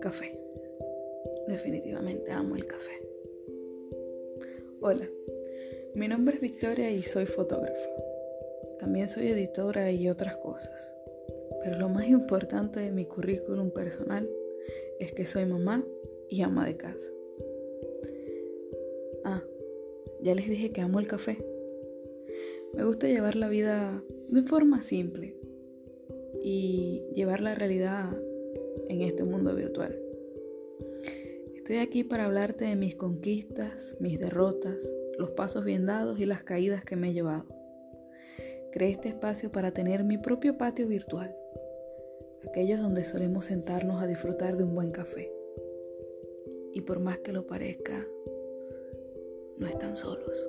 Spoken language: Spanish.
Café. Definitivamente amo el café. Hola, mi nombre es Victoria y soy fotógrafa. También soy editora y otras cosas. Pero lo más importante de mi currículum personal es que soy mamá y ama de casa. Ah, ya les dije que amo el café. Me gusta llevar la vida de forma simple y llevar la realidad en este mundo virtual. Estoy aquí para hablarte de mis conquistas, mis derrotas, los pasos bien dados y las caídas que me he llevado. Creé este espacio para tener mi propio patio virtual, aquellos donde solemos sentarnos a disfrutar de un buen café. Y por más que lo parezca, no están solos.